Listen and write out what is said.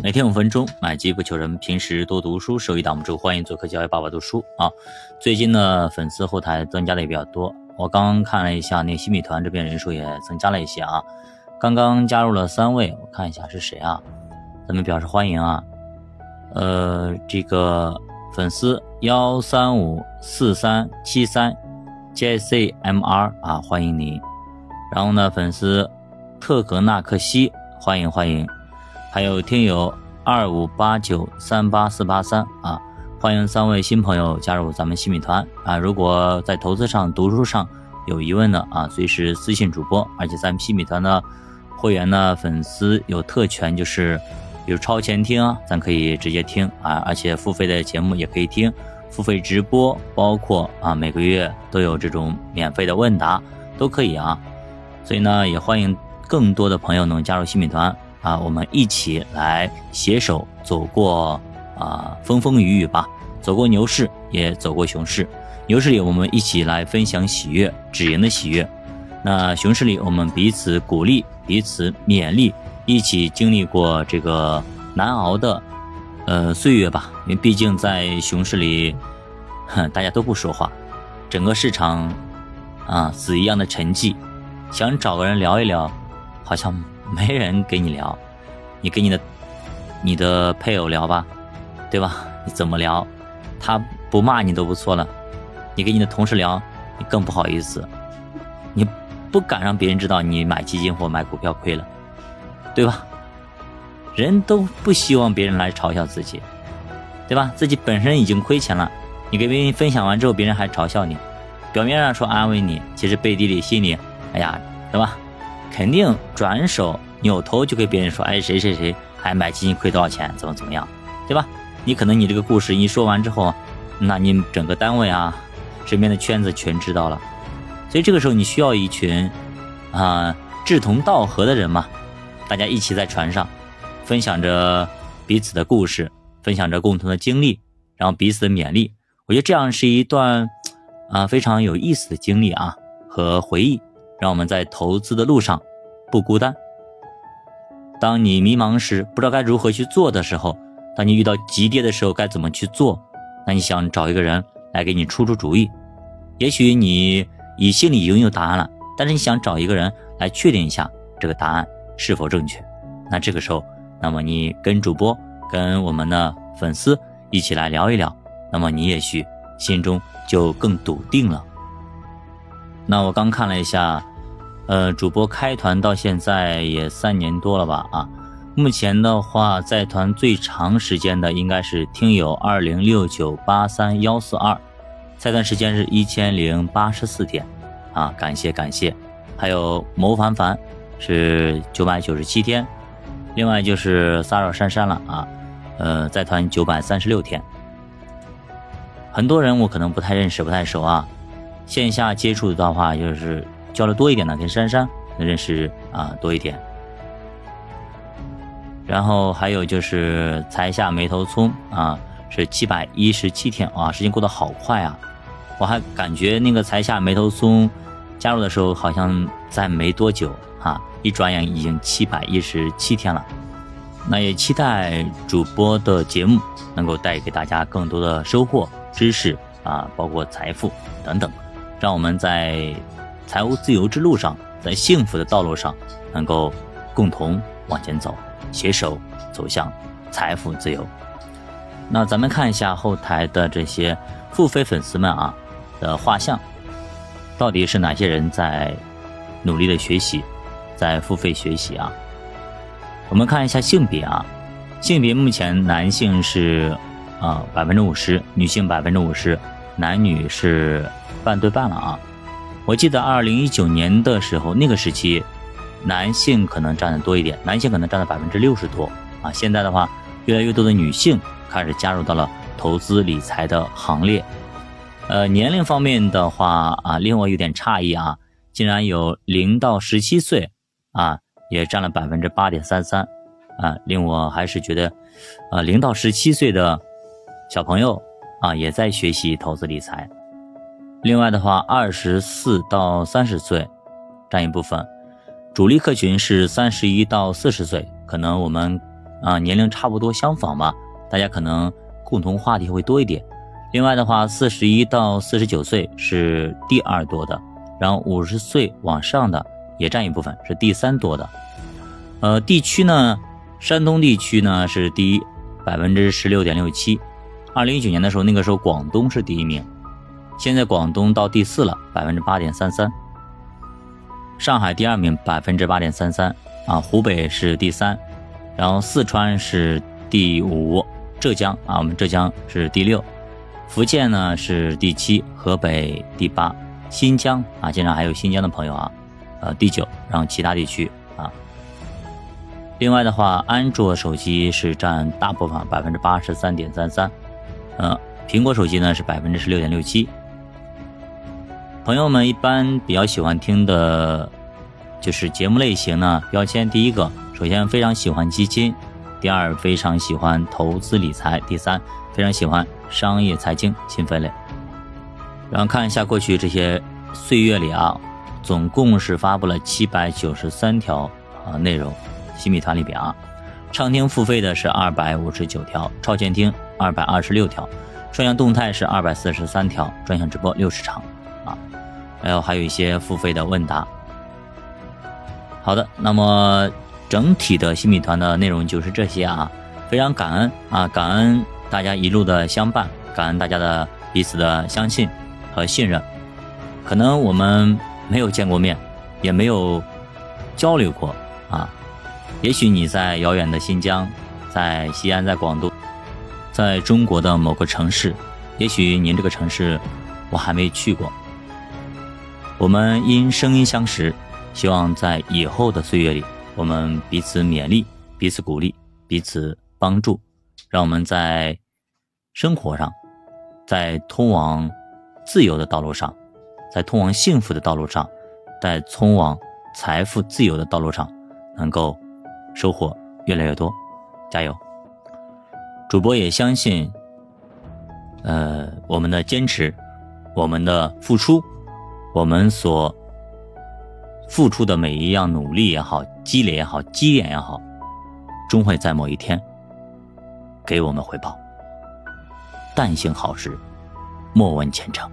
每天五分钟，买机不求人。平时多读书，收益挡不住。欢迎做客教育爸爸读书啊！最近呢，粉丝后台增加的也比较多。我刚刚看了一下，那新米团这边人数也增加了一些啊。刚刚加入了三位，我看一下是谁啊？咱们表示欢迎啊。呃，这个粉丝幺三五四三七三 JCMR 啊，欢迎你。然后呢，粉丝特格纳克西，欢迎欢迎。还有听友二五八九三八四八三啊，欢迎三位新朋友加入咱们新米团啊！如果在投资上、读书上有疑问的啊，随时私信主播。而且咱们新米团的会员呢，粉丝有特权，就是比如超前听啊，咱可以直接听啊，而且付费的节目也可以听，付费直播，包括啊每个月都有这种免费的问答，都可以啊。所以呢，也欢迎更多的朋友能加入新米团。啊，我们一起来携手走过啊风风雨雨吧，走过牛市，也走过熊市。牛市里，我们一起来分享喜悦，止盈的喜悦；那熊市里，我们彼此鼓励，彼此勉励，一起经历过这个难熬的呃岁月吧。因为毕竟在熊市里，哼，大家都不说话，整个市场啊死一样的沉寂，想找个人聊一聊，好像。没人跟你聊，你跟你的你的配偶聊吧，对吧？你怎么聊？他不骂你都不错了。你跟你的同事聊，你更不好意思，你不敢让别人知道你买基金或买股票亏了，对吧？人都不希望别人来嘲笑自己，对吧？自己本身已经亏钱了，你给别人分享完之后，别人还嘲笑你，表面上说安慰你，其实背地里心里，哎呀，对吧？肯定转手扭头就给别人说，哎，谁谁谁还买基金亏多少钱，怎么怎么样，对吧？你可能你这个故事一说完之后，那你整个单位啊，身边的圈子全知道了。所以这个时候你需要一群啊志同道合的人嘛，大家一起在船上分享着彼此的故事，分享着共同的经历，然后彼此的勉励。我觉得这样是一段啊非常有意思的经历啊和回忆。让我们在投资的路上不孤单。当你迷茫时，不知道该如何去做的时候，当你遇到急跌的时候，该怎么去做？那你想找一个人来给你出出主意。也许你你心里已经有答案了，但是你想找一个人来确定一下这个答案是否正确。那这个时候，那么你跟主播、跟我们的粉丝一起来聊一聊，那么你也许心中就更笃定了。那我刚看了一下，呃，主播开团到现在也三年多了吧？啊，目前的话在团最长时间的应该是听友二零六九八三幺四二，在团时间是一千零八十四天，啊，感谢感谢。还有谋凡凡是九百九十七天，另外就是撒扰珊珊了啊，呃，在团九百三十六天。很多人我可能不太认识，不太熟啊。线下接触的话，就是交流多一点呢，跟珊珊认识啊多一点。然后还有就是才下眉头葱啊，是七百一十七天啊，时间过得好快啊！我还感觉那个才下眉头葱加入的时候好像在没多久啊，一转眼已经七百一十七天了。那也期待主播的节目能够带给大家更多的收获、知识啊，包括财富等等。让我们在财务自由之路上，在幸福的道路上，能够共同往前走，携手走向财富自由。那咱们看一下后台的这些付费粉丝们啊的画像，到底是哪些人在努力的学习，在付费学习啊？我们看一下性别啊，性别目前男性是啊百分之五十，女性百分之五十。男女是半对半了啊！我记得二零一九年的时候，那个时期，男性可能占的多一点，男性可能占了百分之六十多啊。现在的话，越来越多的女性开始加入到了投资理财的行列。呃，年龄方面的话啊，令我有点诧异啊，竟然有零到十七岁啊，也占了百分之八点三三啊，令我还是觉得，呃，零到十七岁的小朋友。啊，也在学习投资理财。另外的话，二十四到三十岁占一部分，主力客群是三十一到四十岁。可能我们啊，年龄差不多相仿吧，大家可能共同话题会多一点。另外的话，四十一到四十九岁是第二多的，然后五十岁往上的也占一部分，是第三多的。呃，地区呢，山东地区呢是第一，百分之十六点六七。二零一九年的时候，那个时候广东是第一名，现在广东到第四了，百分之八点三三。上海第二名，百分之八点三三啊，湖北是第三，然后四川是第五，浙江啊，我们浙江是第六。福建呢是第七，河北第八，新疆啊，经常还有新疆的朋友啊，呃第九，然后其他地区啊。另外的话，安卓手机是占大部分，百分之八十三点三三，呃，苹果手机呢是百分之十六点六七。朋友们一般比较喜欢听的，就是节目类型呢，标签第一个，首先非常喜欢基金，第二非常喜欢投资理财，第三非常喜欢。商业财经新分类，然后看一下过去这些岁月里啊，总共是发布了七百九十三条啊内容，新米团里边啊，畅听付费的是二百五十九条，超前听二百二十六条，专项动态是二百四十三条，专项直播六十场，还有还有一些付费的问答。好的，那么整体的新米团的内容就是这些啊，非常感恩啊，感恩。大家一路的相伴，感恩大家的彼此的相信和信任。可能我们没有见过面，也没有交流过啊。也许你在遥远的新疆，在西安，在广东，在中国的某个城市，也许您这个城市我还没去过。我们因声音相识，希望在以后的岁月里，我们彼此勉励，彼此鼓励，彼此帮助。让我们在生活上，在通往自由的道路上，在通往幸福的道路上，在通往财富自由的道路上，能够收获越来越多。加油！主播也相信，呃，我们的坚持，我们的付出，我们所付出的每一样努力也好，积累也好，积淀也好，终会在某一天。给我们回报。但行好事，莫问前程。